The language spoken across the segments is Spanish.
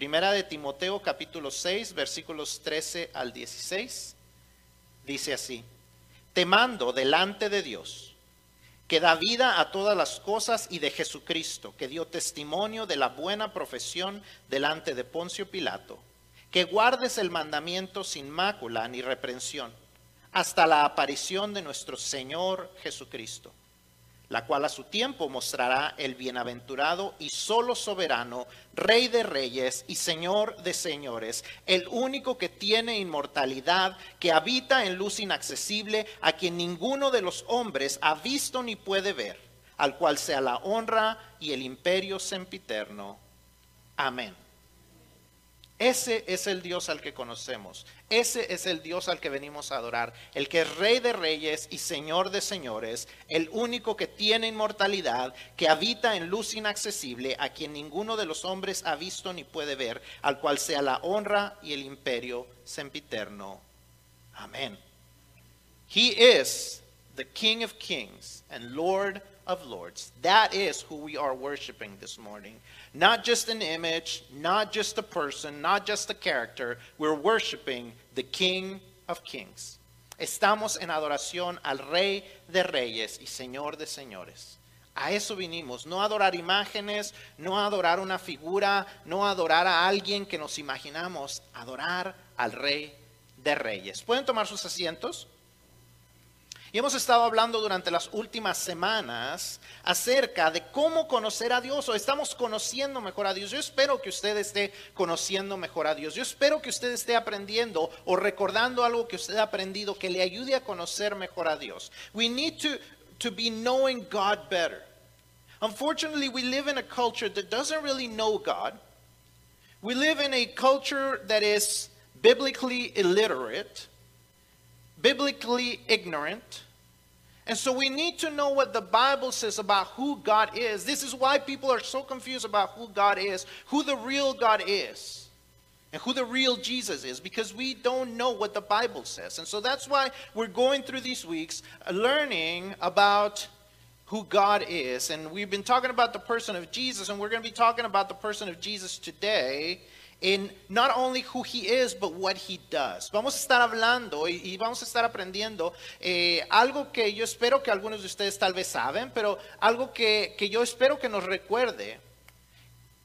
Primera de Timoteo capítulo 6 versículos 13 al 16. Dice así, te mando delante de Dios, que da vida a todas las cosas y de Jesucristo, que dio testimonio de la buena profesión delante de Poncio Pilato, que guardes el mandamiento sin mácula ni reprensión, hasta la aparición de nuestro Señor Jesucristo la cual a su tiempo mostrará el bienaventurado y solo soberano, Rey de reyes y Señor de señores, el único que tiene inmortalidad, que habita en luz inaccesible, a quien ninguno de los hombres ha visto ni puede ver, al cual sea la honra y el imperio sempiterno. Amén. Ese es el Dios al que conocemos. Ese es el Dios al que venimos a adorar. El que es Rey de reyes y Señor de señores. El único que tiene inmortalidad, que habita en luz inaccesible, a quien ninguno de los hombres ha visto ni puede ver, al cual sea la honra y el imperio sempiterno. Amén. He is the King of kings and Lord of lords. That is who we are worshiping this morning. Not just an image, not just a person, not just a character. We're worshiping the King of Kings. Estamos en adoración al Rey de Reyes y Señor de Señores. A eso vinimos, no adorar imágenes, no adorar una figura, no adorar a alguien que nos imaginamos, adorar al Rey de Reyes. ¿Pueden tomar sus asientos? Y hemos estado hablando durante las últimas semanas acerca de cómo conocer a Dios o estamos conociendo mejor a Dios. Yo espero que usted esté conociendo mejor a Dios. Yo espero que usted esté aprendiendo o recordando algo que usted ha aprendido que le ayude a conocer mejor a Dios. We need to, to be knowing God better. Unfortunately, we live in a culture that doesn't really know God. We live in a culture that is biblically illiterate. Biblically ignorant. And so we need to know what the Bible says about who God is. This is why people are so confused about who God is, who the real God is, and who the real Jesus is, because we don't know what the Bible says. And so that's why we're going through these weeks uh, learning about who God is. And we've been talking about the person of Jesus, and we're going to be talking about the person of Jesus today en not only who he is, but what he does. Vamos a estar hablando y, vamos a estar aprendiendo eh, algo que yo espero que algunos de ustedes tal vez saben, pero algo que, que yo espero que nos recuerde,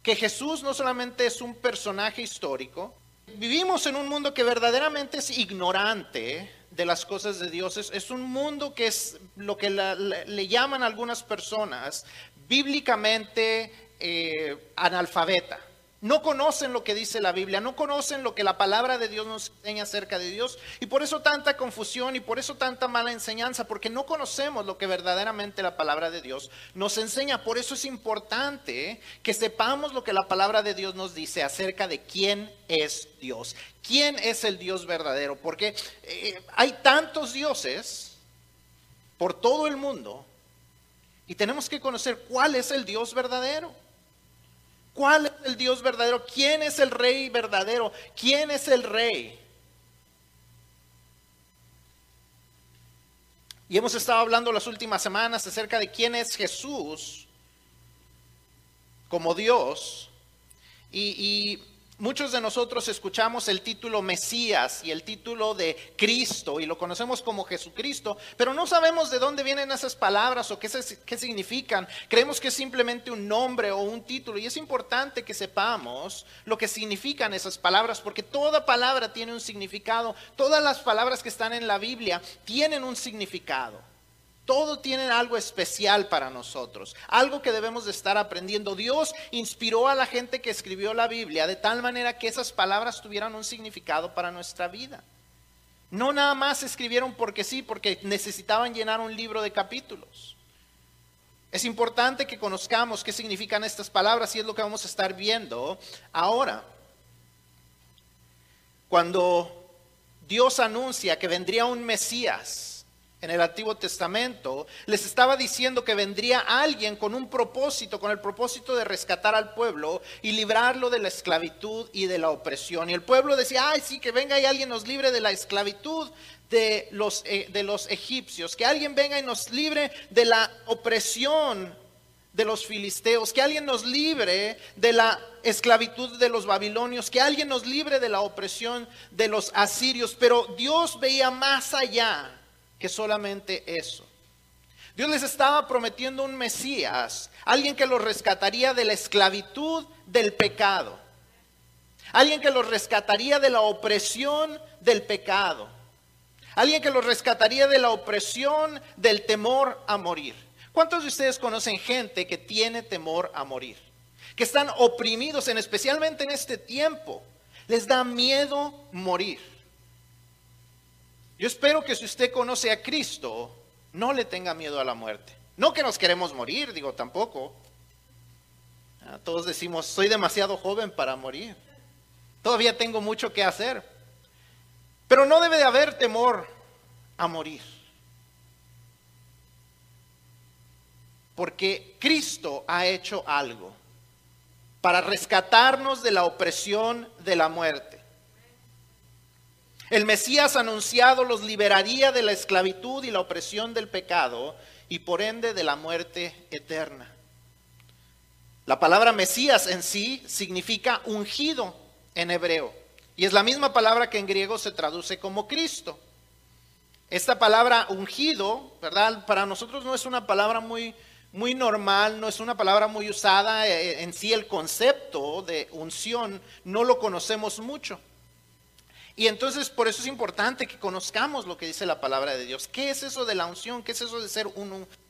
que Jesús no solamente es un personaje histórico, vivimos en un mundo que verdaderamente es ignorante de las cosas de Dios. Es, un mundo que es lo que le llaman algunas personas bíblicamente eh, analfabeta no conocen lo que dice la Biblia, no conocen lo que la palabra de Dios nos enseña acerca de Dios. Y por eso tanta confusión y por eso tanta mala enseñanza, porque no conocemos lo que verdaderamente la palabra de Dios nos enseña. Por eso es importante que sepamos lo que la palabra de Dios nos dice acerca de quién es Dios, quién es el Dios verdadero, porque eh, hay tantos dioses por todo el mundo y tenemos que conocer cuál es el Dios verdadero. ¿Cuál es el Dios verdadero? ¿Quién es el rey verdadero? ¿Quién es el rey? Y hemos estado hablando las últimas semanas acerca de quién es Jesús como Dios. Y, y Muchos de nosotros escuchamos el título Mesías y el título de Cristo y lo conocemos como Jesucristo, pero no sabemos de dónde vienen esas palabras o qué, qué, significan. Creemos que es simplemente un nombre o un título y es importante que sepamos lo que significan esas palabras porque toda palabra tiene un significado. Todas las palabras que están en la Biblia tienen un significado. Todo tiene algo especial para nosotros, algo que debemos de estar aprendiendo. Dios inspiró a la gente que escribió la Biblia de tal manera que esas palabras tuvieran un significado para nuestra vida. No nada más escribieron porque sí, porque necesitaban llenar un libro de capítulos. Es importante que conozcamos qué significan estas palabras y es lo que vamos a estar viendo ahora. Cuando Dios anuncia que vendría un Mesías, en el Antiguo Testamento, les estaba diciendo que vendría alguien con un propósito, con el propósito de rescatar al pueblo y librarlo de la esclavitud y de la opresión. Y el pueblo decía, ay, sí, que venga y alguien nos libre de la esclavitud de los, eh, de los egipcios, que alguien venga y nos libre de la opresión de los filisteos, que alguien nos libre de la esclavitud de los babilonios, que alguien nos libre de la opresión de los asirios, pero Dios veía más allá que solamente eso. Dios les estaba prometiendo un Mesías, alguien que los rescataría de la esclavitud del pecado, alguien que los rescataría de la opresión del pecado, alguien que los rescataría de la opresión del temor a morir. ¿Cuántos de ustedes conocen gente que tiene temor a morir? Que están oprimidos, en, especialmente en este tiempo. Les da miedo morir. Yo espero que si usted conoce a Cristo, no le tenga miedo a la muerte. No que nos queremos morir, digo tampoco. Ah, todos decimos, soy demasiado joven para morir. Todavía tengo mucho que hacer. Pero no debe de haber temor a morir. Porque Cristo ha hecho algo para rescatarnos de la opresión de la muerte. El Mesías anunciado los liberaría de la esclavitud y la opresión del pecado y por ende de la muerte eterna. La palabra Mesías en sí significa ungido en hebreo y es la misma palabra que en griego se traduce como Cristo. Esta palabra ungido, ¿verdad? Para nosotros no es una palabra muy muy normal, no es una palabra muy usada, eh, en sí el concepto de unción no lo conocemos mucho. Y entonces por eso es importante que conozcamos lo que dice la palabra de Dios. ¿Qué es eso de la unción? ¿Qué es eso de ser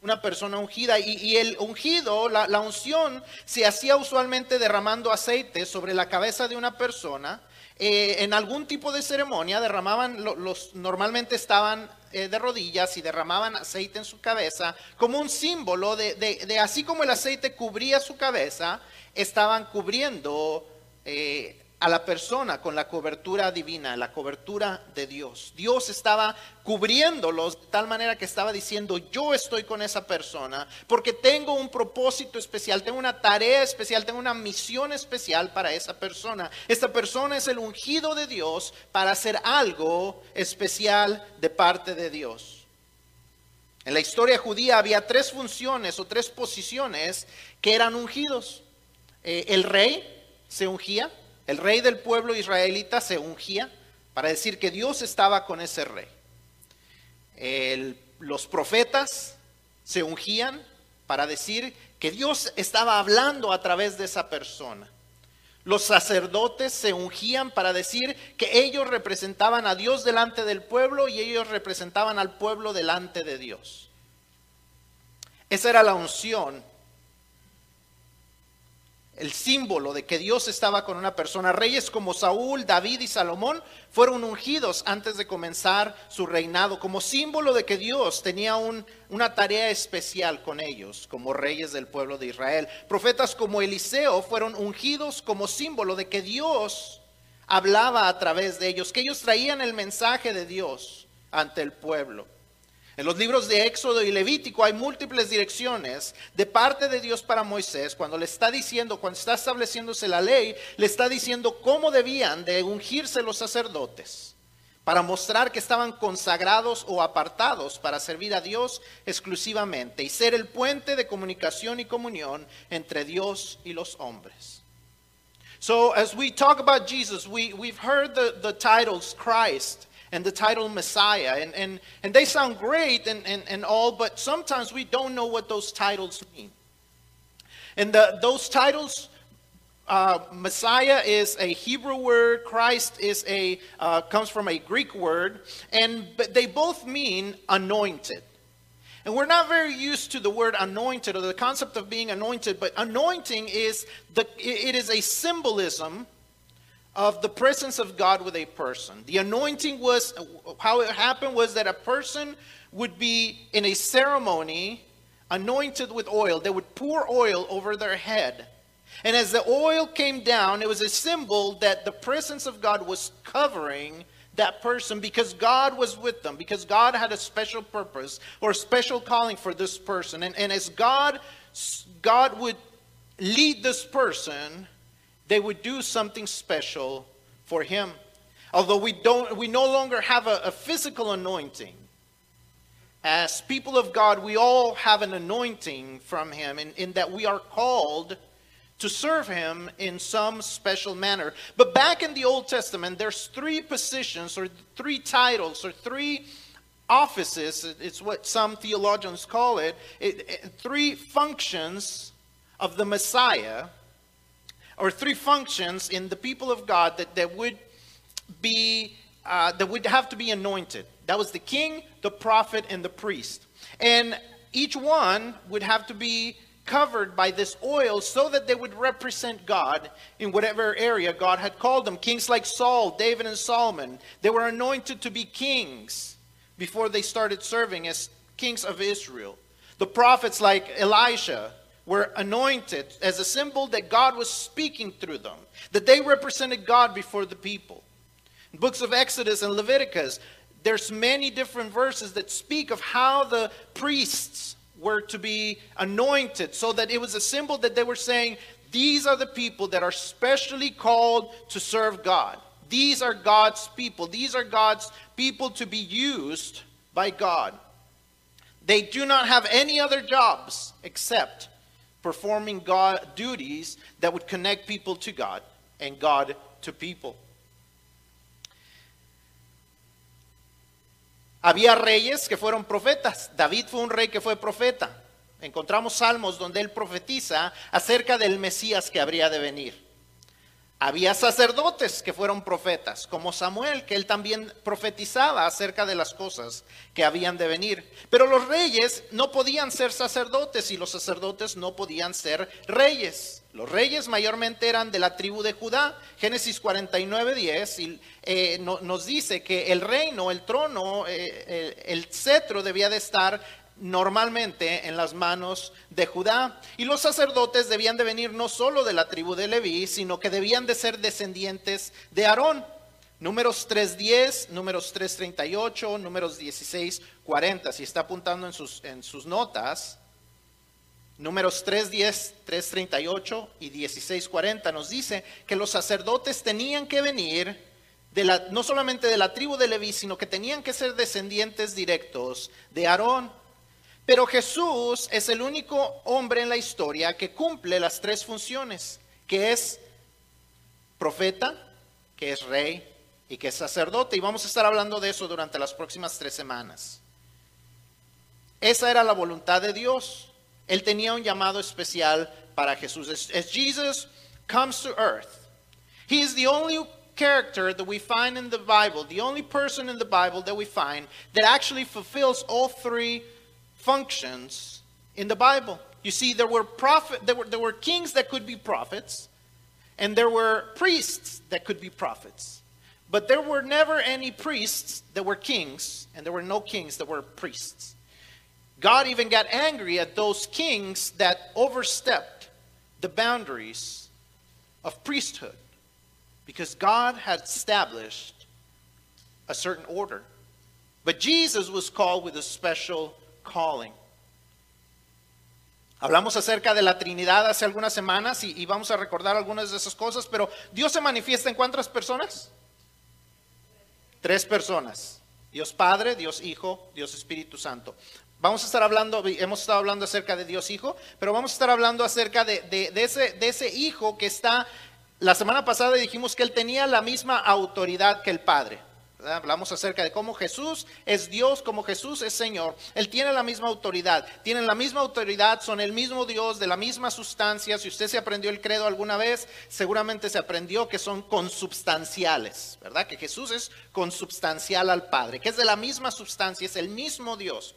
una persona ungida? Y, el ungido, la, unción, se hacía usualmente derramando aceite sobre la cabeza de una persona. Eh, en algún tipo de ceremonia derramaban, los, normalmente estaban eh, de rodillas y derramaban aceite en su cabeza como un símbolo de, así como el aceite cubría su cabeza, estaban cubriendo eh, a la persona con la cobertura divina, la cobertura de Dios. Dios estaba cubriéndolos de tal manera que estaba diciendo, yo estoy con esa persona porque tengo un propósito especial, tengo una tarea especial, tengo una misión especial para esa persona. Esta persona es el ungido de Dios para hacer algo especial de parte de Dios. En la historia judía había tres funciones o tres posiciones que eran ungidos. Eh, el rey se ungía, el rey del pueblo israelita se ungía para decir que Dios estaba con ese rey. los profetas se ungían para decir que Dios estaba hablando a través de esa persona. Los sacerdotes se ungían para decir que ellos representaban a Dios delante del pueblo y ellos representaban al pueblo delante de Dios. Esa era la unción el símbolo de que Dios estaba con una persona. Reyes como Saúl, David y Salomón fueron ungidos antes de comenzar su reinado, como símbolo de que Dios tenía una tarea especial con ellos, como reyes del pueblo de Israel. Profetas como Eliseo fueron ungidos como símbolo de que Dios hablaba a través de ellos, que ellos traían el mensaje de Dios ante el pueblo. En los libros de Éxodo y Levítico hay múltiples direcciones de parte de Dios para Moisés cuando le está diciendo, cuando está estableciéndose la ley, le está diciendo cómo debían de ungirse los sacerdotes para mostrar que estaban consagrados o apartados para servir a Dios exclusivamente y ser el puente de comunicación y comunión entre Dios y los hombres. So as we talk about Jesus, we, we've heard the, the titles Christ, and the title Messiah. And, and, and they sound great and, and, and all, but sometimes we don't know what those titles mean. And the, those titles, uh, Messiah is a Hebrew word, Christ is a, uh, comes from a Greek word, and but they both mean anointed. And we're not very used to the word anointed or the concept of being anointed, but anointing is the it is a symbolism of the presence of God with a person. The anointing was how it happened was that a person would be in a ceremony anointed with oil. They would pour oil over their head. And as the oil came down, it was a symbol that the presence of God was covering that person because God was with them, because God had a special purpose or special calling for this person. And, and as God, God would lead this person, they would do something special for him. Although we don't we no longer have a, a physical anointing. as people of God, we all have an anointing from Him in, in that we are called to serve Him in some special manner. But back in the Old Testament, there's three positions or three titles or three offices, it's what some theologians call it, it, it three functions of the Messiah, or three functions in the people of God that, that would be uh, that would have to be anointed. That was the king, the prophet, and the priest. And each one would have to be covered by this oil so that they would represent God in whatever area God had called them. Kings like Saul, David, and Solomon, they were anointed to be kings before they started serving as kings of Israel. The prophets like Elisha were anointed as a symbol that God was speaking through them, that they represented God before the people. In books of Exodus and Leviticus, there's many different verses that speak of how the priests were to be anointed so that it was a symbol that they were saying these are the people that are specially called to serve God. These are God's people. These are God's people to be used by God. They do not have any other jobs except performing God duties that would connect people to God and God to people. Había reyes que fueron profetas. David fue un rey que fue profeta. Encontramos salmos donde él profetiza acerca del Mesías que habría de venir. Había sacerdotes que fueron profetas, como Samuel, que él también profetizaba acerca de las cosas que habían de venir. Pero los reyes no podían ser sacerdotes y los sacerdotes no podían ser reyes. Los reyes mayormente eran de la tribu de Judá. Génesis 49, 10 y, eh, nos dice que el reino, el trono, eh, el, cetro debía de estar normalmente en las manos de Judá. Y los sacerdotes debían de venir no solo de la tribu de Leví, sino que debían de ser descendientes de Aarón. Números 3.10, números 3.38, números 16.40. Si está apuntando en sus, en sus notas, Números 3.10, 3.38 y 16.40 nos dice que los sacerdotes tenían que venir de la, no solamente de la tribu de Leví, sino que tenían que ser descendientes directos de Aarón. Pero Jesús es el único hombre en la historia que cumple las tres funciones, que es profeta, que es rey y que es sacerdote. Y vamos a estar hablando de eso durante las próximas tres semanas. Esa era la voluntad de Dios. Él tenía un llamado especial para Jesús. As, Jesus comes to earth, he is the only character that we find in the Bible, the only person in the Bible that we find that actually fulfills all three functions in the Bible. You see, there were prophet, there were, there were kings that could be prophets, and there were priests that could be prophets. But there were never any priests that were kings, and there were no kings that were priests. God even got angry at those kings that overstepped the boundaries of priesthood because God had established a certain order. But Jesus was called with a special calling. Hablamos acerca de la Trinidad hace algunas semanas y, vamos a recordar algunas de esas cosas, pero Dios se manifiesta en cuántas personas? Tres personas. Dios Padre, Dios Hijo, Dios Espíritu Santo. Vamos a estar hablando, hemos estado hablando acerca de Dios Hijo, pero vamos a estar hablando acerca de ese Hijo que está, la semana pasada dijimos que Él tenía la misma autoridad que el Padre. Hablamos acerca de cómo Jesús es Dios, como Jesús es Señor. Él tiene la misma autoridad, tienen la misma autoridad, son el mismo Dios, de la misma sustancia. Si usted se aprendió el credo alguna vez, seguramente se aprendió que son consubstanciales, ¿verdad? Que Jesús es consubstancial al Padre, que es de la misma sustancia, es el mismo Dios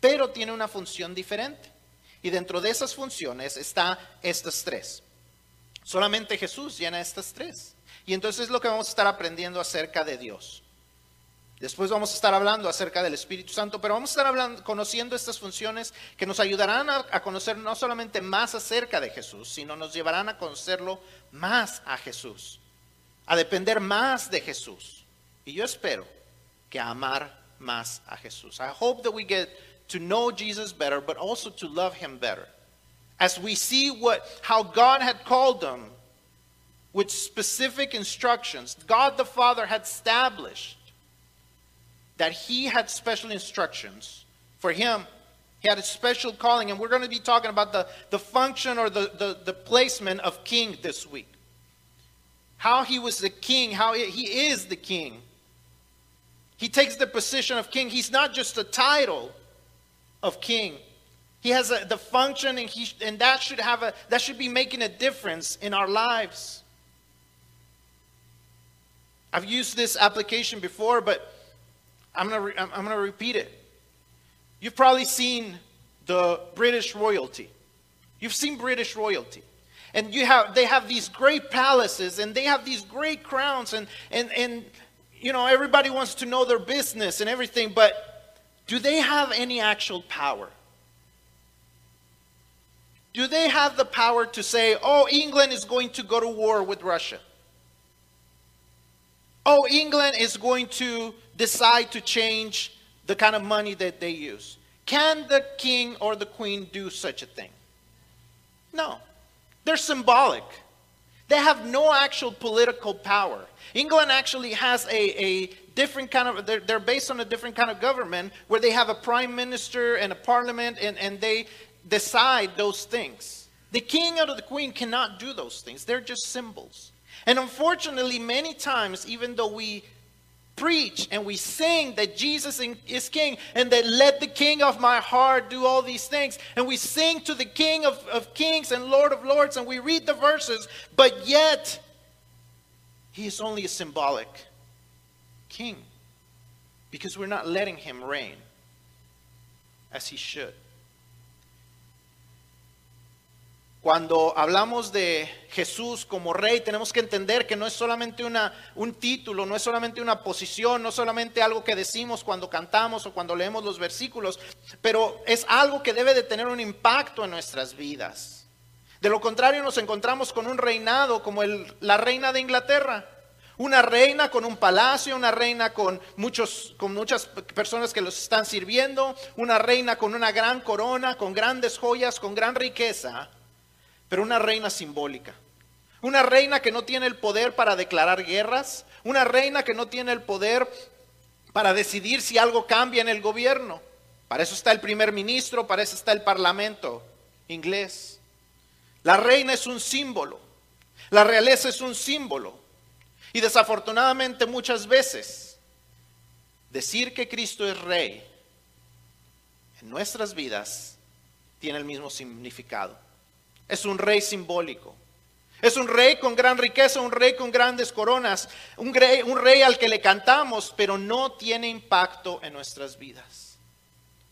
pero tiene una función diferente. Y dentro de esas funciones está estas tres. Solamente Jesús llena estas tres. Y entonces es lo que vamos a estar aprendiendo acerca de Dios. Después vamos a estar hablando acerca del Espíritu Santo, pero vamos a estar hablando, conociendo estas funciones que nos ayudarán a, conocer no solamente más acerca de Jesús, sino nos llevarán a conocerlo más a Jesús, a depender más de Jesús. Y yo espero que a amar más a Jesús. I hope that we get to know Jesus better, but also to love him better. As we see what how God had called them with specific instructions, God the Father had established that he had special instructions For him, he had a special calling, and we're going to be talking about the, the function or the, the, the placement of king this week. How he was the king, how he is the king. He takes the position of king. He's not just a title of king. He has a, the function, and, he, and that should have a that should be making a difference in our lives. I've used this application before, but I'm gonna re, I'm gonna repeat it. You've probably seen the British royalty. You've seen British royalty. And you have they have these great palaces and they have these great crowns and and and you know everybody wants to know their business and everything, but do they have any actual power? Do they have the power to say, oh, England is going to go to war with Russia? Oh, England is going to decide to change the kind of money that they use. Can the king or the queen do such a thing? No. They're symbolic. They have no actual political power. England actually has a, a different kind of, they're, they're based on a different kind of government where they have a prime minister and a parliament and, and they, decide those things. The king or the queen cannot do those things, they're just symbols. And unfortunately, many times, even though we preach and we sing that Jesus is king and that let the king of my heart do all these things, and we sing to the king of, of kings and lord of lords, and we read the verses, but yet he is only a symbolic king because we're not letting him reign as he should. Cuando hablamos de Jesús como rey, tenemos que entender que no es solamente una, un título, no es solamente una posición, no es solamente algo que decimos cuando cantamos o cuando leemos los versículos, pero es algo que debe de tener un impacto en nuestras vidas. De lo contrario, nos encontramos con un reinado como la reina de Inglaterra. Una reina con un palacio, una reina con, muchos, con muchas personas que los están sirviendo, una reina con una gran corona, con grandes joyas, con gran riqueza pero una reina simbólica. Una reina que no tiene el poder para declarar guerras, una reina que no tiene el poder para decidir si algo cambia en el gobierno. Para eso está el primer ministro, para eso está el parlamento inglés. La reina es un símbolo, la realeza es un símbolo. Y desafortunadamente muchas veces decir que Cristo es rey en nuestras vidas tiene el mismo significado es un rey simbólico. Es un rey con gran riqueza, un rey con grandes coronas, un rey, al que le cantamos, pero no tiene impacto en nuestras vidas.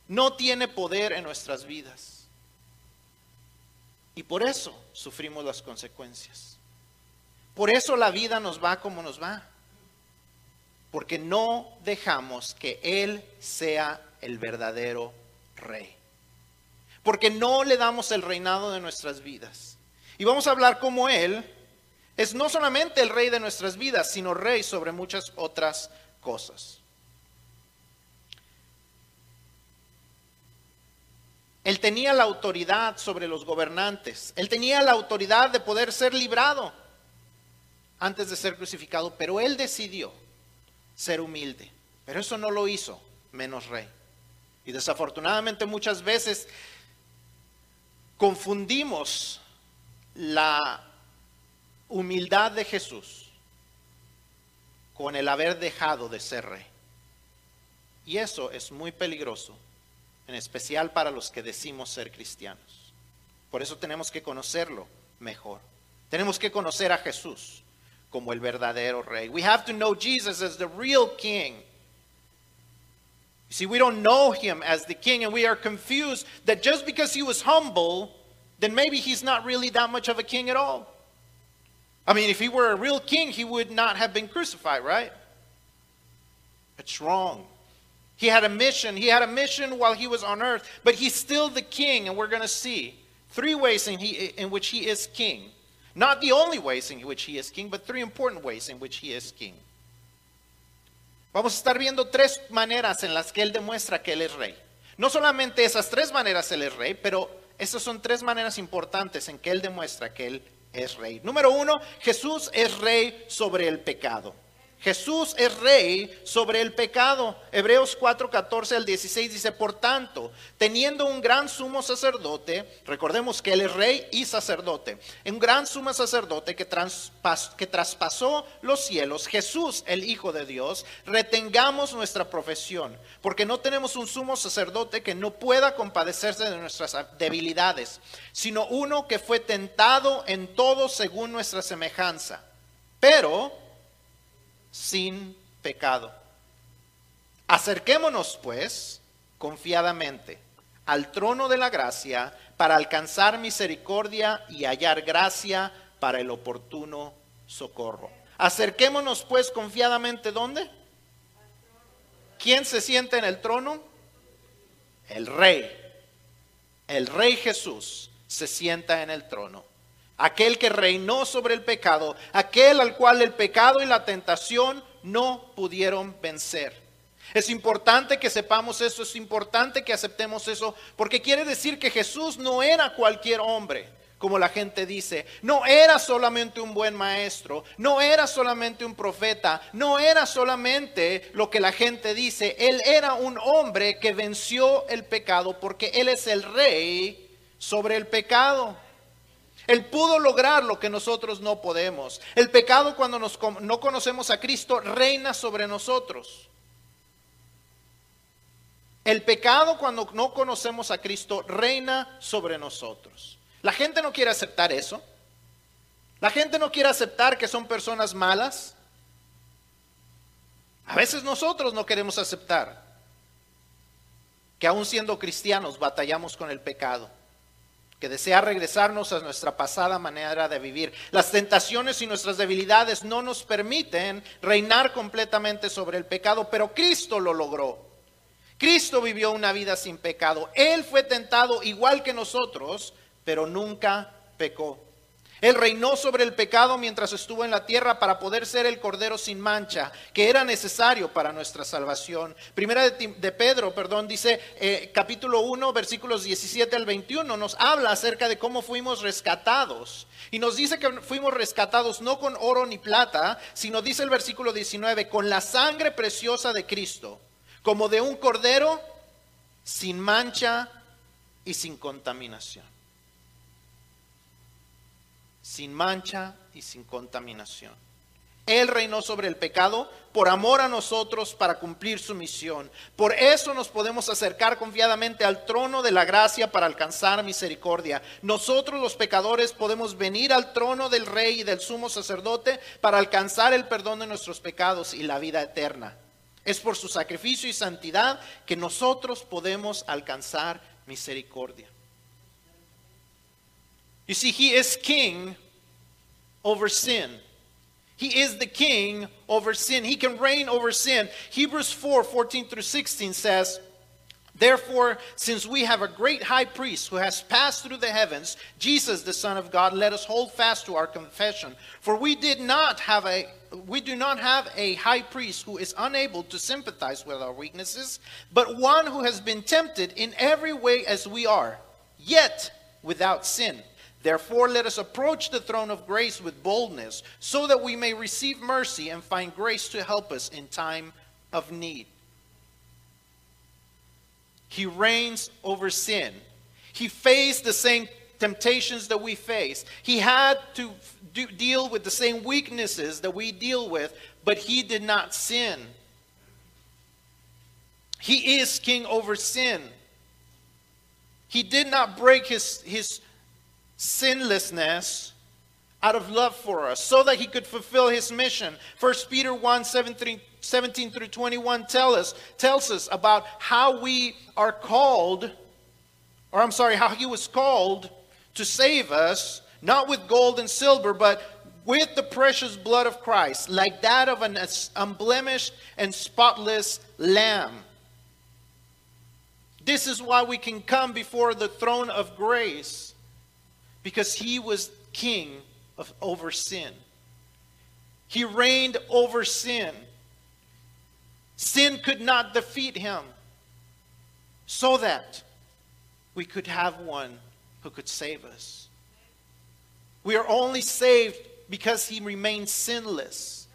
No tiene poder en nuestras vidas. Y por eso sufrimos las consecuencias. Por eso la vida nos va como nos va. Porque no dejamos que Él sea el verdadero rey porque no le damos el reinado de nuestras vidas. Y vamos a hablar como Él es no solamente el rey de nuestras vidas, sino rey sobre muchas otras cosas. Él tenía la autoridad sobre los gobernantes. Él tenía la autoridad de poder ser librado antes de ser crucificado, pero él decidió ser humilde. Pero eso no lo hizo menos rey. Y desafortunadamente muchas veces confundimos la humildad de Jesús con el haber dejado de ser rey. Y eso es muy peligroso, en especial para los que decimos ser cristianos. Por eso tenemos que conocerlo mejor. Tenemos que conocer a Jesús como el verdadero rey. We have to know Jesus as the real king you see, we don't know him as the king, and we are confused that just because he was humble, then maybe he's not really that much of a king at all. I mean, if he were a real king, he would not have been crucified, right? It's wrong. He had a mission. He had a mission while he was on earth, but he's still the king, and we're going to see three ways in, he, in which he is king. Not the only ways in which he is king, but three important ways in which he is king. Vamos a estar viendo tres maneras en las que Él demuestra que Él es rey. No solamente esas tres maneras Él es rey, pero esas son tres maneras importantes en que Él demuestra que Él es rey. Número uno, Jesús es rey sobre el pecado. Jesús es rey sobre el pecado. Hebreos 4, 14 al 16 dice, por tanto, teniendo un gran sumo sacerdote, recordemos que él es rey y sacerdote, un gran sumo sacerdote que, que traspasó los cielos, Jesús, el Hijo de Dios, retengamos nuestra profesión, porque no tenemos un sumo sacerdote que no pueda compadecerse de nuestras debilidades, sino uno que fue tentado en todo según nuestra semejanza. Pero sin pecado. Acerquémonos, pues, confiadamente al trono de la gracia para alcanzar misericordia y hallar gracia para el oportuno socorro. Acerquémonos, pues, confiadamente, ¿dónde? ¿Quién se siente en el trono? El rey. El rey Jesús se sienta en el trono aquel que reinó sobre el pecado, aquel al cual el pecado y la tentación no pudieron vencer. Es importante que sepamos eso, es importante que aceptemos eso, porque quiere decir que Jesús no era cualquier hombre, como la gente dice, no era solamente un buen maestro, no era solamente un profeta, no era solamente lo que la gente dice, Él era un hombre que venció el pecado, porque Él es el rey sobre el pecado. Él pudo lograr lo que nosotros no podemos. El pecado cuando no conocemos a Cristo reina sobre nosotros. El pecado cuando no conocemos a Cristo reina sobre nosotros. La gente no quiere aceptar eso. La gente no quiere aceptar que son personas malas. A veces nosotros no queremos aceptar que aún siendo cristianos batallamos con el pecado que desea regresarnos a nuestra pasada manera de vivir. Las tentaciones y nuestras debilidades no nos permiten reinar completamente sobre el pecado, pero Cristo lo logró. Cristo vivió una vida sin pecado. Él fue tentado igual que nosotros, pero nunca pecó. Él reinó sobre el pecado mientras estuvo en la tierra para poder ser el cordero sin mancha, que era necesario para nuestra salvación. Primera de, Pedro, perdón, dice eh, capítulo 1, versículos 17 al 21, nos habla acerca de cómo fuimos rescatados. Y nos dice que fuimos rescatados no con oro ni plata, sino dice el versículo 19, con la sangre preciosa de Cristo, como de un cordero sin mancha y sin contaminación sin mancha y sin contaminación. Él reinó sobre el pecado por amor a nosotros para cumplir su misión. Por eso nos podemos acercar confiadamente al trono de la gracia para alcanzar misericordia. Nosotros los pecadores podemos venir al trono del rey y del sumo sacerdote para alcanzar el perdón de nuestros pecados y la vida eterna. Es por su sacrificio y santidad que nosotros podemos alcanzar misericordia. You see, he is king over sin. He is the king over sin. He can reign over sin. Hebrews 4 14 through 16 says, Therefore, since we have a great high priest who has passed through the heavens, Jesus, the Son of God, let us hold fast to our confession. For we did not have a we do not have a high priest who is unable to sympathize with our weaknesses, but one who has been tempted in every way as we are, yet without sin. Therefore, let us approach the throne of grace with boldness, so that we may receive mercy and find grace to help us in time of need. He reigns over sin. He faced the same temptations that we face. He had to do, deal with the same weaknesses that we deal with, but he did not sin. He is king over sin. He did not break his, his sinlessness out of love for us so that he could fulfill his mission. 1 Peter 1 17, 17 through 21 tell us, tells us about how we are called, or I'm sorry, how he was called to save us, not with gold and silver, but with the precious blood of Christ, like that of an unblemished and spotless lamb. This is why we can come before the throne of grace because he was king of, over sin. He reigned over sin. Sin could not defeat him, so that we could have one who could save us. We are only saved because he remains sinless.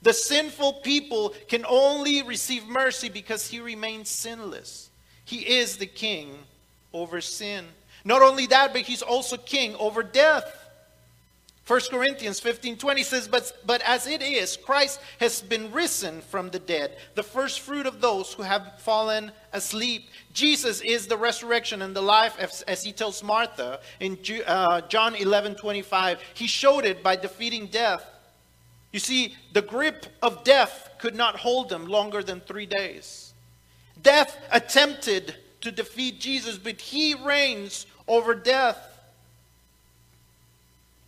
The sinful people can only receive mercy because he remains sinless. He is the king over sin. Not only that, but he's also king over death. 1 Corinthians 15 20 says, but, but as it is, Christ has been risen from the dead, the first fruit of those who have fallen asleep. Jesus is the resurrection and the life, as, as he tells Martha in uh, John 11 25. He showed it by defeating death. You see, the grip of death could not hold him longer than three days. Death attempted to defeat Jesus, but he reigns over death.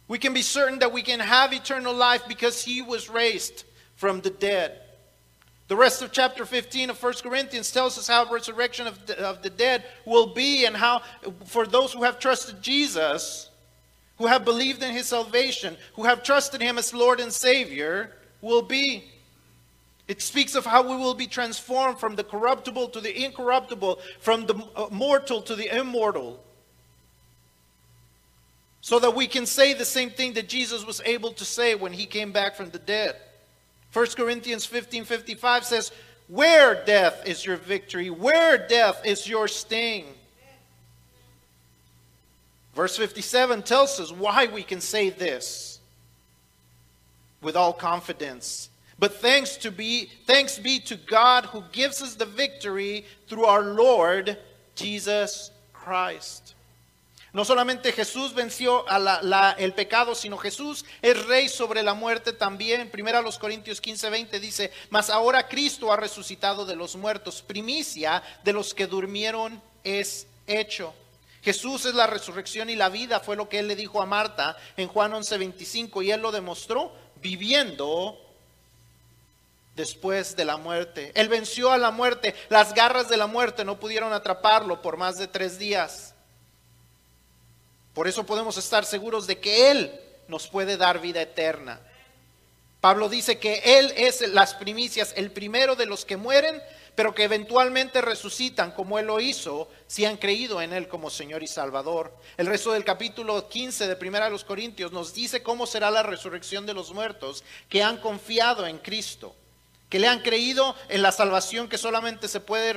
We can be certain that we can have eternal life because he was raised from the dead. The rest of chapter 15 of 1 Corinthians tells us how resurrection of the, of the dead will be and how, for those who have trusted Jesus, who have believed in his salvation, who have trusted him as Lord and Savior, will be. It speaks of how we will be transformed from the corruptible to the incorruptible, from the uh, mortal to the immortal so that we can say the same thing that Jesus was able to say when he came back from the dead. 1 Corinthians 15 55 says, Where death is your victory? Where death is your sting? Verse 57 tells us why we can say this with all confidence. But thanks to be thanks be to God who gives us the victory through our Lord Jesus Christ. No solamente Jesús venció a la, el pecado, sino Jesús es rey sobre la muerte también. Primero a los Corintios 15, 20 dice, mas ahora Cristo ha resucitado de los muertos. Primicia de los que durmieron es hecho. Jesús es la resurrección y la vida, fue lo que él le dijo a Marta en Juan 11, 25, y él lo demostró viviendo después de la muerte. Él venció a la muerte. Las garras de la muerte no pudieron atraparlo por más de tres días. Por eso podemos estar seguros de que Él nos puede dar vida eterna. Pablo dice que Él es las primicias, el primero de los que mueren, pero que eventualmente resucitan como Él lo hizo si han creído en Él como Señor y Salvador. El resto del capítulo 15 de Primera de los Corintios nos dice cómo será la resurrección de los muertos que han confiado en Cristo, que le han creído en la salvación que solamente se puede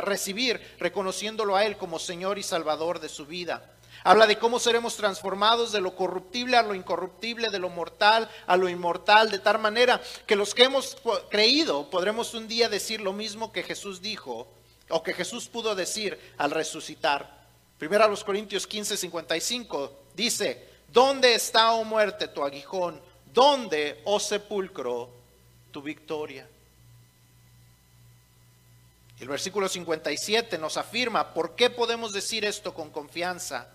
recibir reconociéndolo a Él como Señor y Salvador de su vida. Habla de cómo seremos transformados de lo corruptible a lo incorruptible, de lo mortal a lo inmortal, de tal manera que los que hemos creído podremos un día decir lo mismo que Jesús dijo o que Jesús pudo decir al resucitar. Primero a los Corintios 15, 55 dice, ¿dónde está, oh muerte, tu aguijón? ¿Dónde, oh sepulcro, tu victoria? El versículo 57 nos afirma, ¿por qué podemos decir esto con confianza?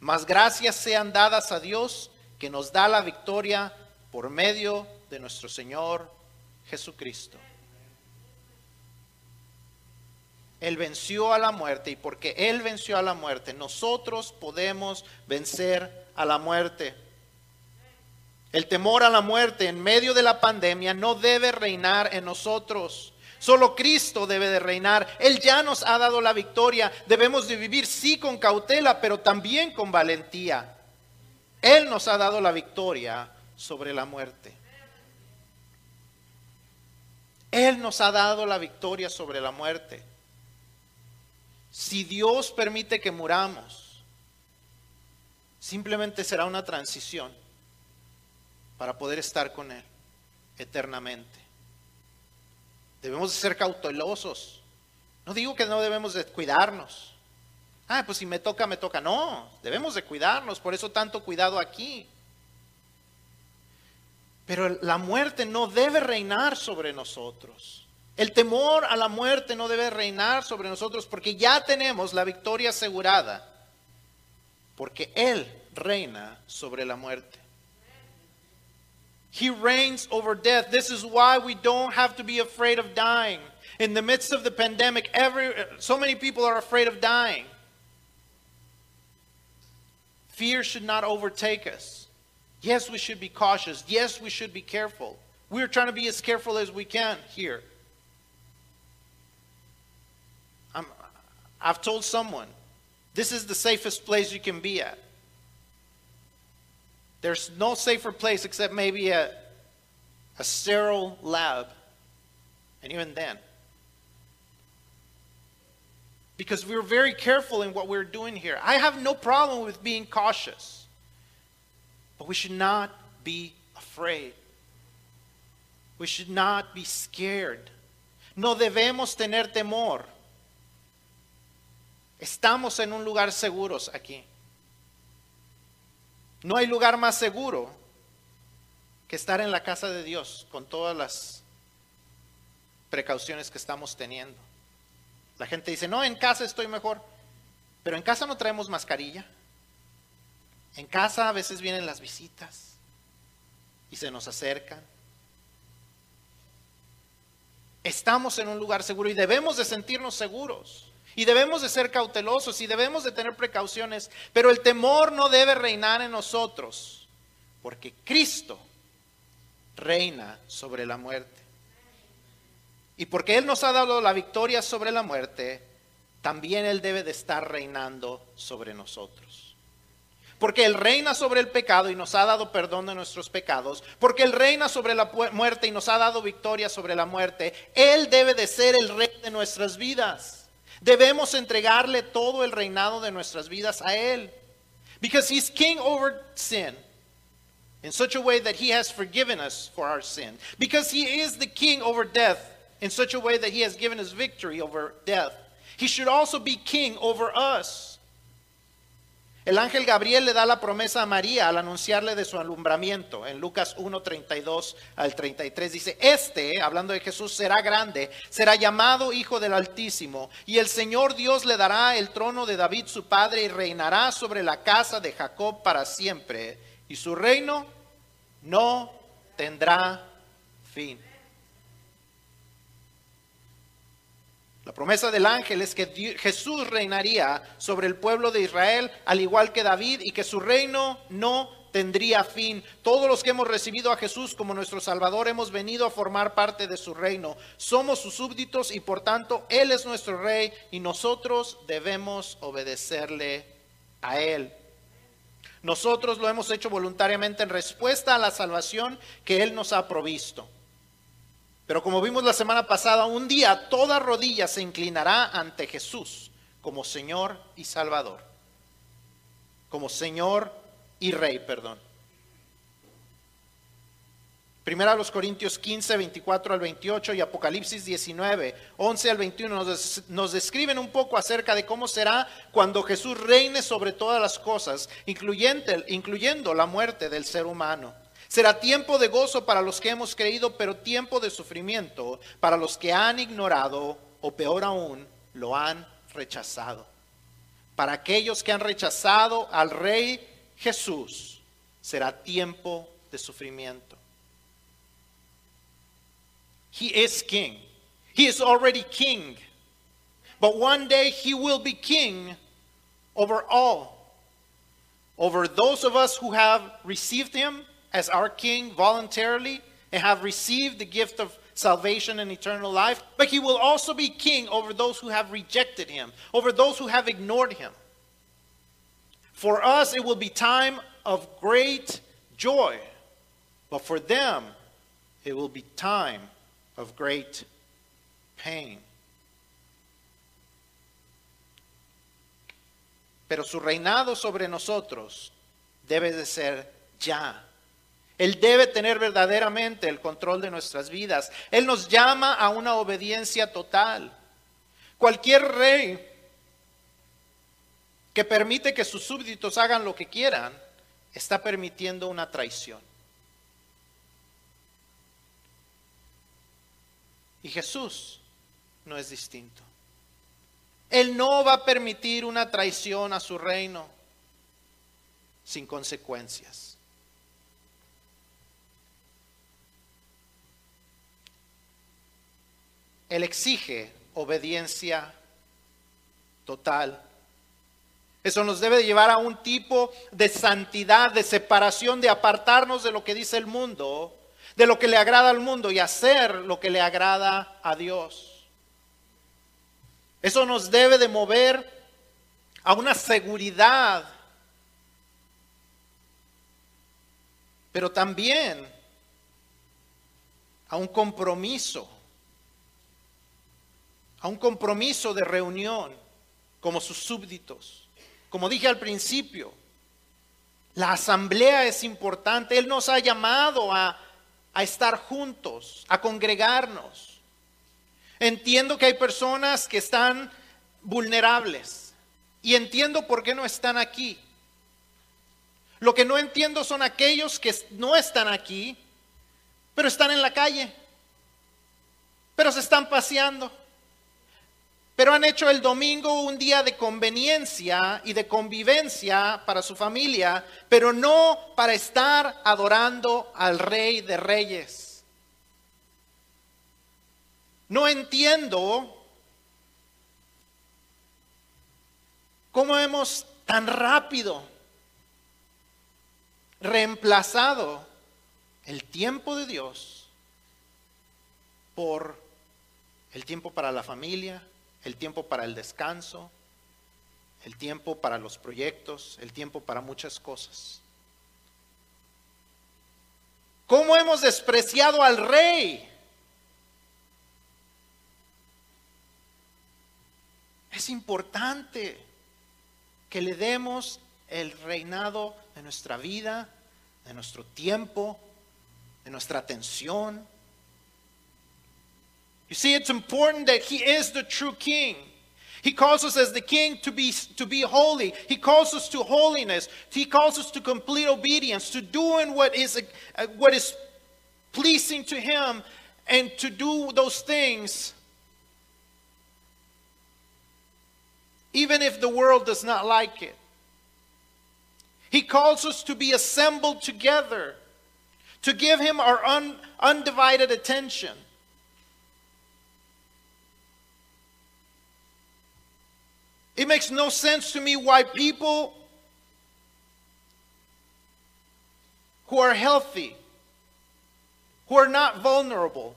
Mas gracias sean dadas a Dios que nos da la victoria por medio de nuestro Señor Jesucristo. Él venció a la muerte y porque Él venció a la muerte, nosotros podemos vencer a la muerte. El temor a la muerte en medio de la pandemia no debe reinar en nosotros. Solo Cristo debe de reinar. Él ya nos ha dado la victoria. Debemos de vivir sí con cautela, pero también con valentía. Él nos ha dado la victoria sobre la muerte. Él nos ha dado la victoria sobre la muerte. Si Dios permite que muramos, simplemente será una transición para poder estar con Él eternamente. Debemos de ser cautelosos. No digo que no debemos de cuidarnos. Ah, pues si me toca, me toca. No, debemos de cuidarnos, por eso tanto cuidado aquí. Pero la muerte no debe reinar sobre nosotros. El temor a la muerte no debe reinar sobre nosotros porque ya tenemos la victoria asegurada. Porque Él reina sobre la muerte. He reigns over death. This is why we don't have to be afraid of dying. In the midst of the pandemic, every, so many people are afraid of dying. Fear should not overtake us. Yes, we should be cautious. Yes, we should be careful. We're trying to be as careful as we can here. i I've told someone, this is the safest place you can be at. There's no safer place except maybe a a sterile lab, and even then. Because we we're very careful in what we're doing here. I have no problem with being cautious, but we should not be afraid. We should not be scared. No debemos tener temor. Estamos en un lugar seguros aquí. No hay lugar más seguro que estar en la casa de Dios con todas las precauciones que estamos teniendo. La gente dice, no, en casa estoy mejor, pero en casa no traemos mascarilla. En casa a veces vienen las visitas y se nos acercan. Estamos en un lugar seguro y debemos de sentirnos seguros. Y debemos de ser cautelosos y debemos de tener precauciones, pero el temor no debe reinar en nosotros, porque Cristo reina sobre la muerte. Y porque Él nos ha dado la victoria sobre la muerte, también Él debe de estar reinando sobre nosotros. Porque Él reina sobre el pecado y nos ha dado perdón de nuestros pecados. Porque Él reina sobre la muerte y nos ha dado victoria sobre la muerte. Él debe de ser el rey de nuestras vidas. Debemos entregarle todo el reinado de nuestras vidas a Él. Because He's king over sin in such a way that He has forgiven us for our sin. Because He is the king over death in such a way that He has given us victory over death. He should also be king over us. El ángel Gabriel le da la promesa a María al anunciarle de su alumbramiento. En Lucas 1, 32 al 33 dice, este, hablando de Jesús, será grande, será llamado Hijo del Altísimo, y el Señor Dios le dará el trono de David su padre y reinará sobre la casa de Jacob para siempre, y su reino no tendrá fin. Promesa del ángel es que Jesús reinaría sobre el pueblo de Israel al igual que David y que su reino no tendría fin. Todos los que hemos recibido a Jesús como nuestro Salvador hemos venido a formar parte de su reino. Somos sus súbditos y por tanto Él es nuestro rey y nosotros debemos obedecerle a Él. Nosotros lo hemos hecho voluntariamente en respuesta a la salvación que Él nos ha provisto. Pero como vimos la semana pasada, un día toda rodilla se inclinará ante Jesús como Señor y Salvador. Como Señor y Rey, perdón. Primera a los Corintios 15, 24 al 28 y Apocalipsis 19, 11 al 21 nos, describen un poco acerca de cómo será cuando Jesús reine sobre todas las cosas, incluyendo la muerte del ser humano. Será tiempo de gozo para los que hemos creído, pero tiempo de sufrimiento para los que han ignorado o peor aún, lo han rechazado. Para aquellos que han rechazado al Rey Jesús, será tiempo de sufrimiento. He is king. He is already king. But one day he will be king over all. Over those of us who have received him as our King voluntarily and have received the gift of salvation and eternal life, but he will also be king over those who have rejected him, over those who have ignored him. For us, it will be time of great joy, but for them, it will be time of great pain. Pero su reinado sobre nosotros debe de ser ya. Él debe tener verdaderamente el control de nuestras vidas. Él nos llama a una obediencia total. Cualquier rey que permite que sus súbditos hagan lo que quieran, está permitiendo una traición. Y Jesús no es distinto. Él no va a permitir una traición a su reino sin consecuencias. Él exige obediencia total. Eso nos debe llevar a un tipo de santidad, de separación, de apartarnos de lo que dice el mundo, de lo que le agrada al mundo y hacer lo que le agrada a Dios. Eso nos debe de mover a una seguridad, pero también a un compromiso, a un compromiso de reunión como sus súbditos. Como dije al principio, la asamblea es importante. Él nos ha llamado a, a estar juntos, a congregarnos. Entiendo que hay personas que están vulnerables y entiendo por qué no están aquí. Lo que no entiendo son aquellos que no están aquí, pero están en la calle, pero se están paseando, pero han hecho el domingo un día de conveniencia y de convivencia para su familia, pero no para estar adorando al Rey de Reyes. No entiendo cómo hemos tan rápido reemplazado el tiempo de Dios por el tiempo para la familia, el tiempo para el descanso, el tiempo para los proyectos, el tiempo para muchas cosas. ¿Cómo hemos despreciado al rey? Es importante que le demos el reinado de nuestra vida, de nuestro tiempo, de nuestra atención. You see, it's important that He is the true King. He calls us as the King to be, to be holy. He calls us to holiness. He calls us to complete obedience, to doing what is, uh, what is pleasing to Him, and to do those things even if the world does not like it. He calls us to be assembled together, to give Him our un, undivided attention. It makes no sense to me why people who are healthy, who are not vulnerable,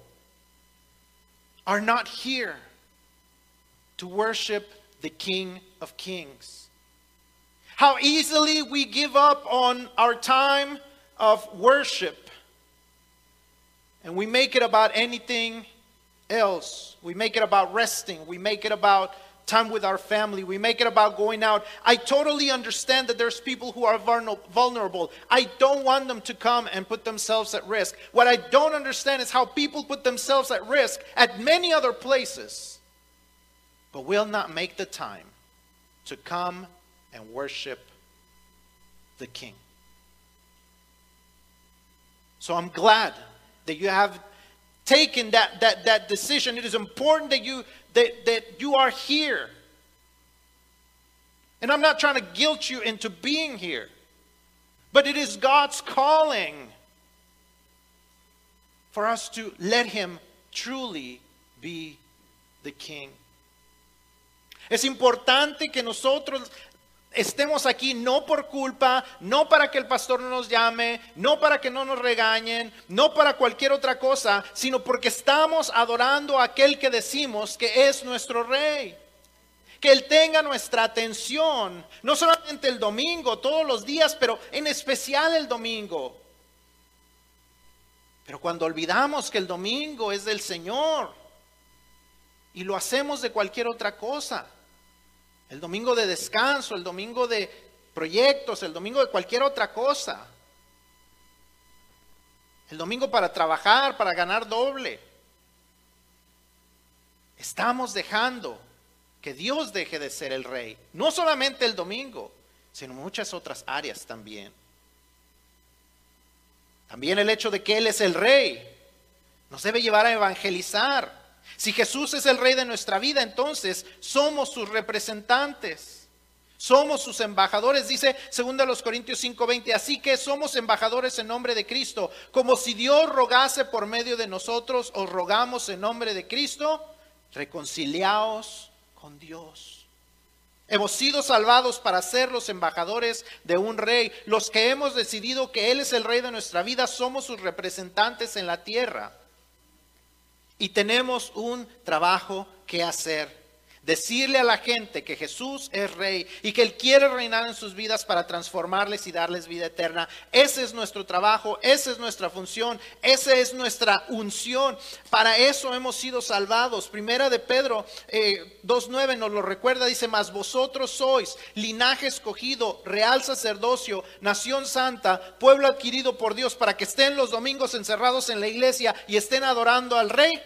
are not here to worship the King of Kings. How easily we give up on our time of worship and we make it about anything else. We make it about resting. We make it about time with our family. We make it about going out. I totally understand that there's people who are vulnerable. I don't want them to come and put themselves at risk. What I don't understand is how people put themselves at risk at many other places, but will not make the time to come and worship the King. So I'm glad that you have taken that, that, that decision. It is important that you, that, that you are here. And I'm not trying to guilt you into being here, but it is God's calling for us to let Him truly be the King. Es importante que nosotros estemos aquí no por culpa, no para que el pastor no nos llame, no para que no nos regañen, no para cualquier otra cosa, sino porque estamos adorando a aquel que decimos que es nuestro rey. Que Él tenga nuestra atención, no solamente el domingo, todos los días, pero en especial el domingo. Pero cuando olvidamos que el domingo es del Señor y lo hacemos de cualquier otra cosa, el domingo de descanso, el domingo de proyectos, el domingo de cualquier otra cosa. El domingo para trabajar, para ganar doble. Estamos dejando que Dios deje de ser el rey. No solamente el domingo, sino muchas otras áreas también. También el hecho de que Él es el rey nos debe llevar a evangelizar si Jesús es el rey de nuestra vida, entonces somos sus representantes. Somos sus embajadores, dice 2 Corintios 5:20. Así que somos embajadores en nombre de Cristo. Como si Dios rogase por medio de nosotros, os rogamos en nombre de Cristo, reconciliaos con Dios. Hemos sido salvados para ser los embajadores de un rey. Los que hemos decidido que Él es el rey de nuestra vida, somos sus representantes en la tierra. Y tenemos un trabajo que hacer. Decirle a la gente que Jesús es rey y que Él quiere reinar en sus vidas para transformarles y darles vida eterna. Ese es nuestro trabajo, esa es nuestra función, esa es nuestra unción. Para eso hemos sido salvados. Primera de Pedro eh, 2.9 nos lo recuerda, dice, mas vosotros sois linaje escogido, real sacerdocio, nación santa, pueblo adquirido por Dios para que estén los domingos encerrados en la iglesia y estén adorando al rey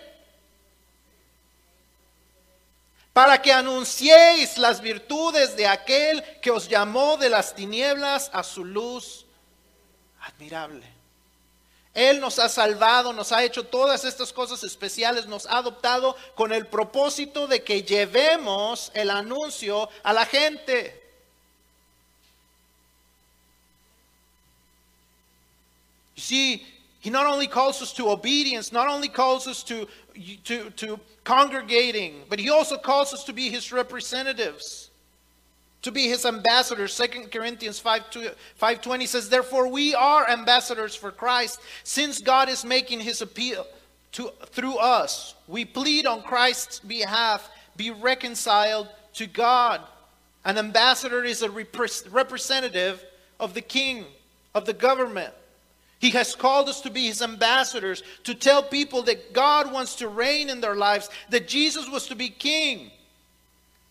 para que anunciéis las virtudes de aquel que os llamó de las tinieblas a su luz admirable. Él nos ha salvado, nos ha hecho todas estas cosas especiales, nos ha adoptado con el propósito de que llevemos el anuncio a la gente. You see, he not only calls us to obedience, not only calls us to, congregating, but he also calls us to be his representatives, to be his ambassadors. Second Corinthians 5, 5.20 says, Therefore we are ambassadors for Christ, since God is making his appeal to, through us. We plead on Christ's behalf, be reconciled to God. An ambassador is a representative of the king, of the government. He has called us to be his ambassadors, to tell people that God wants to reign in their lives, that Jesus was to be king.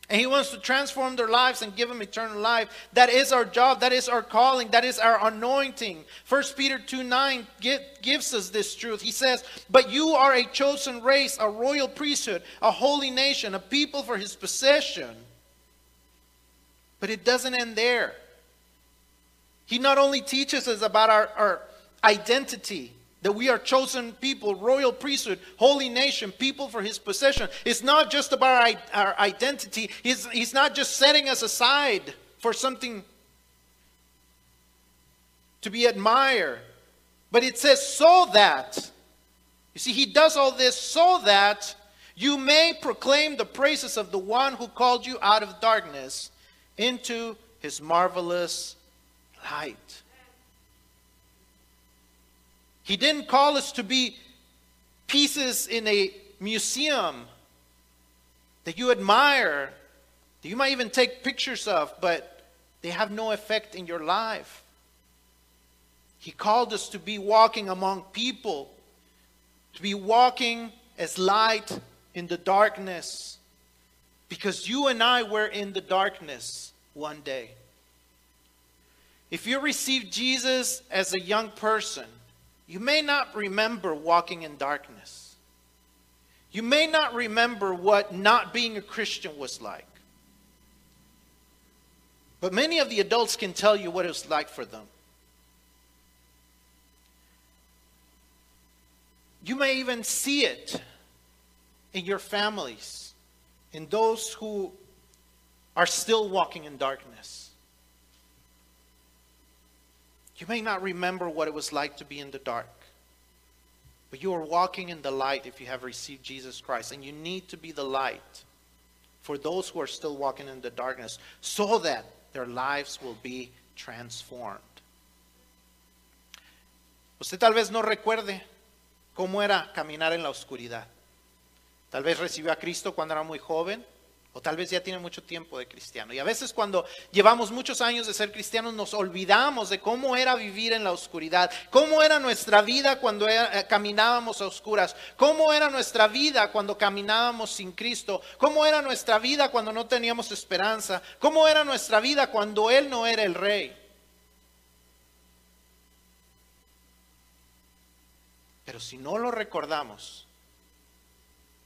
And he wants to transform their lives and give them eternal life. That is our job. That is our calling. That is our anointing. 1 Peter 2 9 gives us this truth. He says, But you are a chosen race, a royal priesthood, a holy nation, a people for his possession. But it doesn't end there. He not only teaches us about our, our identity that we are chosen people, royal priesthood, holy nation, people for his possession. It's not just about our, identity, he's, he's not just setting us aside for something to be admired, but it says, so that. You see, he does all this so that you may proclaim the praises of the one who called you out of darkness into his marvelous light. He didn't call us to be pieces in a museum that you admire, that you might even take pictures of, but they have no effect in your life. He called us to be walking among people, to be walking as light in the darkness, because you and I were in the darkness one day. If you received Jesus as a young person, you may not remember walking in darkness. You may not remember what not being a Christian was like. But many of the adults can tell you what it was like for them. You may even see it in your families, in those who are still walking in darkness. You may not remember what it was like to be in the dark, but you are walking in the light if you have received Jesus Christ, and you need to be the light for those who are still walking in the darkness so that their lives will be transformed. Usted tal vez no recuerde cómo era caminar en la oscuridad. Tal vez recibió a Cristo cuando era muy joven, o tal vez ya tiene mucho tiempo de cristiano. Y a veces cuando llevamos muchos años de ser cristianos nos olvidamos de cómo era vivir en la oscuridad, cómo era nuestra vida cuando eh, caminábamos a oscuras, cómo era nuestra vida cuando caminábamos sin Cristo, cómo era nuestra vida cuando no teníamos esperanza, cómo era nuestra vida cuando Él no era el rey. Pero si no lo recordamos,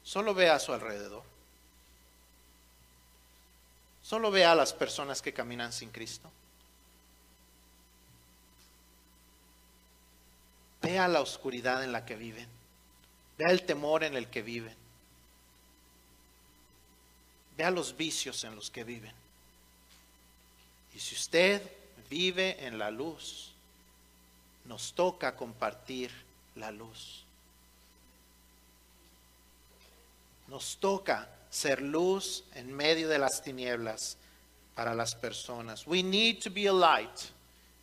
solo ve a su alrededor. Solo vea a las personas que caminan sin Cristo. Vea la oscuridad en la que viven. Vea el temor en el que viven. Vea los vicios en los que viven. Y si usted vive en la luz, nos toca compartir la luz. Nos toca ser luz en medio de las tinieblas para las personas. We need to be a light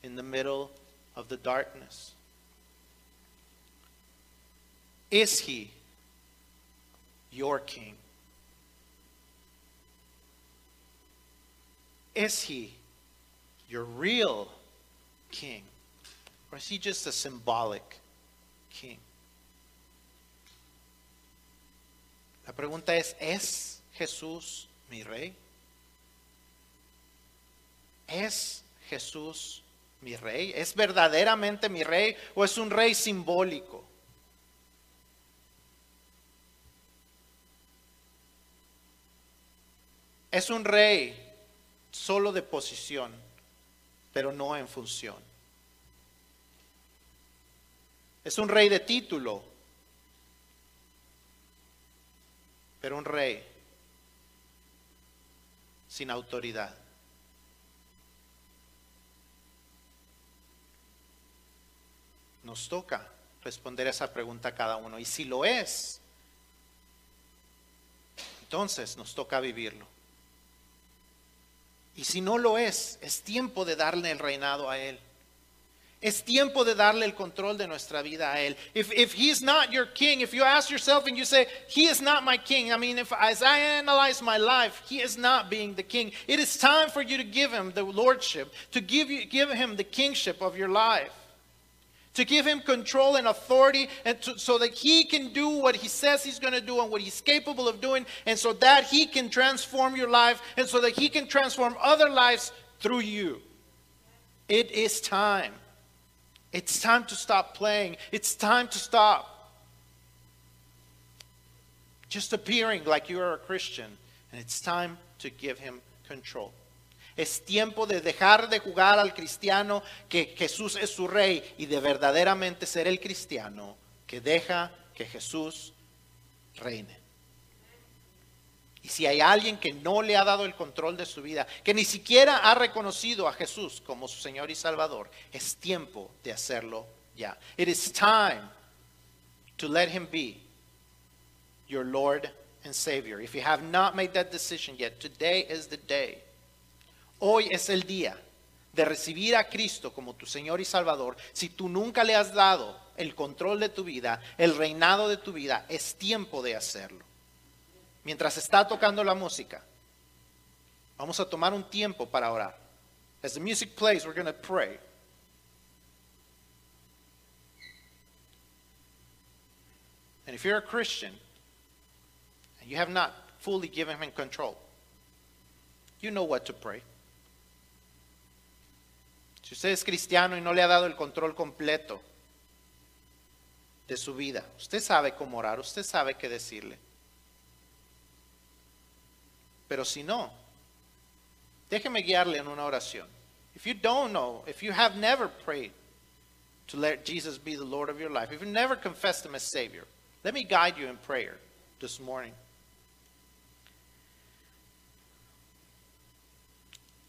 in the middle of the darkness. Is he your king? Is he your real king? Or is he just a symbolic king? La pregunta es, ¿es Jesús mi rey? ¿Es Jesús mi rey? ¿Es verdaderamente mi rey o es un rey simbólico? Es un rey solo de posición, pero no en función. Es un rey de título, pero un rey sin autoridad. Nos toca responder esa pregunta a cada uno. Y si lo es, entonces nos toca vivirlo. Y si no lo es, es tiempo de darle el reinado a Él. Es tiempo de darle el control de nuestra vida a Él. If, if He's not your king, if you ask yourself and you say, He is not my king, I mean, if as I analyze my life, He is not being the king, it is time for you to give Him the lordship, to give, you, give Him the kingship of your life to give him control and authority and to, so that he can do what he says he's going to do and what he's capable of doing and so that he can transform your life and so that he can transform other lives through you. It is time it's time to stop playing it's time to stop just appearing like you are a christian and it's time to give him control Es tiempo de dejar de jugar al cristiano que Jesús es su rey y de verdaderamente ser el cristiano que deja que Jesús reine. Y si hay alguien que no le ha dado el control de su vida, que ni siquiera ha reconocido a Jesús como su Señor y Salvador, es tiempo de hacerlo ya. It is time to let him be your Lord and Savior. If you have not made that decision yet, today is the day. Hoy es el día de recibir a Cristo como tu Señor y Salvador. Si tú nunca le has dado el control de tu vida, el reinado de tu vida, es tiempo de hacerlo. Mientras está tocando la música, vamos a tomar un tiempo para orar. As the music plays, we're going to pray. And if you're a Christian and you have not fully given him control, you know what to pray. Si usted es cristiano y no le ha dado el control completo de su vida, usted sabe cómo orar, usted sabe qué decirle. Pero si no, déjeme guiarle en una oración. If you don't know, if you have never prayed to let Jesus be the Lord of your life, if you never confessed Him as Savior, let me guide you in prayer this morning.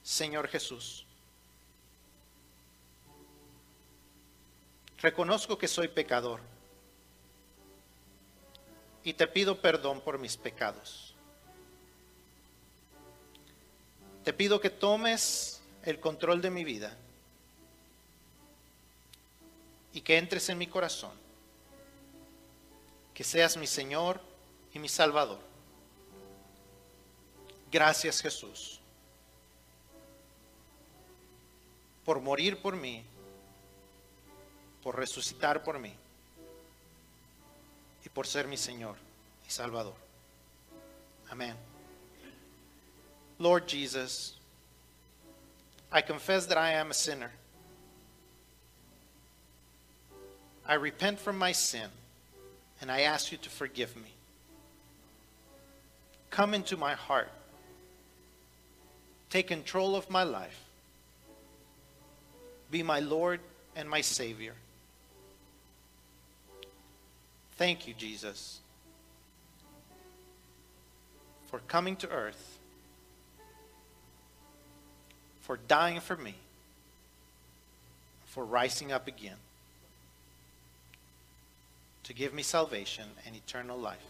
Señor Jesús. Reconozco que soy pecador y te pido perdón por mis pecados. Te pido que tomes el control de mi vida y que entres en mi corazón, que seas mi Señor y mi Salvador. Gracias Jesús por morir por mí por resucitar por mí y por ser mi Señor y Salvador. Amén. Lord Jesus, I confess that I am a sinner. I repent from my sin and I ask you to forgive me. Come into my heart. Take control of my life. Be my Lord and my Savior. Thank you, Jesus, for coming to earth, for dying for me, for rising up again to give me salvation and eternal life.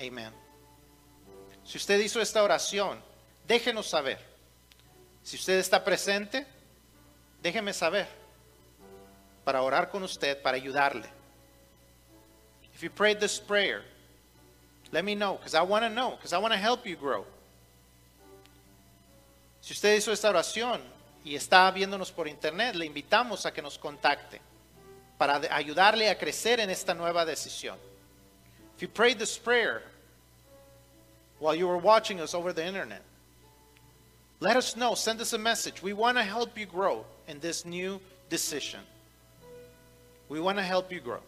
Amen. Si usted hizo esta oración, déjenos saber. Si usted está presente, déjeme saber para orar con usted, para ayudarle. If you prayed this prayer, let me know because I want to know, because I want to help you grow. Si usted hizo esta oración y está viéndonos por internet, le invitamos a que nos contacte para ayudarle a crecer en esta nueva decisión. If you prayed this prayer while you were watching us over the internet, let us know. Send us a message. We want to help you grow in this new decision. We want to help you grow.